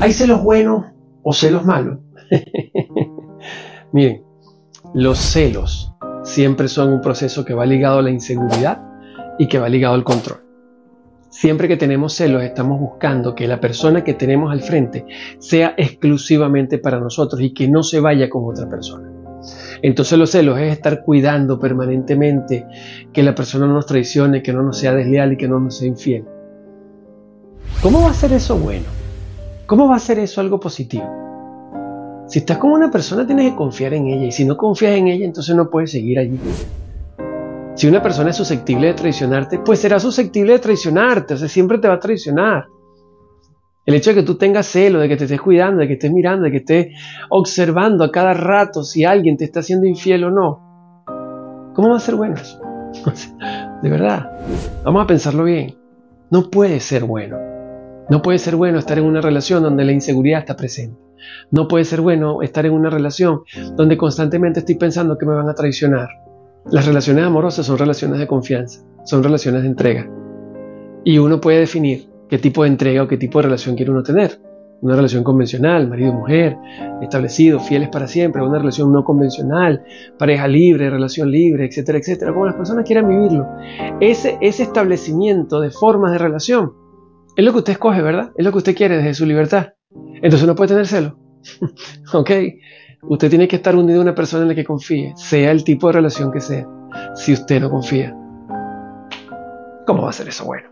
¿Hay celos buenos o celos malos? Miren, los celos siempre son un proceso que va ligado a la inseguridad y que va ligado al control. Siempre que tenemos celos estamos buscando que la persona que tenemos al frente sea exclusivamente para nosotros y que no se vaya con otra persona. Entonces los celos es estar cuidando permanentemente que la persona no nos traicione, que no nos sea desleal y que no nos sea infiel. ¿Cómo va a ser eso bueno? ¿Cómo va a ser eso algo positivo? Si estás con una persona tienes que confiar en ella y si no confías en ella entonces no puedes seguir allí. Si una persona es susceptible de traicionarte, pues será susceptible de traicionarte, o sea, siempre te va a traicionar. El hecho de que tú tengas celo, de que te estés cuidando, de que estés mirando, de que estés observando a cada rato si alguien te está haciendo infiel o no, ¿cómo va a ser bueno eso? De verdad, vamos a pensarlo bien. No puede ser bueno. No puede ser bueno estar en una relación donde la inseguridad está presente. No puede ser bueno estar en una relación donde constantemente estoy pensando que me van a traicionar. Las relaciones amorosas son relaciones de confianza, son relaciones de entrega. Y uno puede definir qué tipo de entrega o qué tipo de relación quiere uno tener. Una relación convencional, marido-mujer, establecido, fieles para siempre, una relación no convencional, pareja libre, relación libre, etcétera, etcétera, como las personas quieran vivirlo. Ese, ese establecimiento de formas de relación es lo que usted escoge, ¿verdad? Es lo que usted quiere desde su libertad. Entonces no puede tener celo. ¿Ok? Usted tiene que estar unido a una persona en la que confíe, sea el tipo de relación que sea. Si usted no confía, ¿cómo va a ser eso bueno?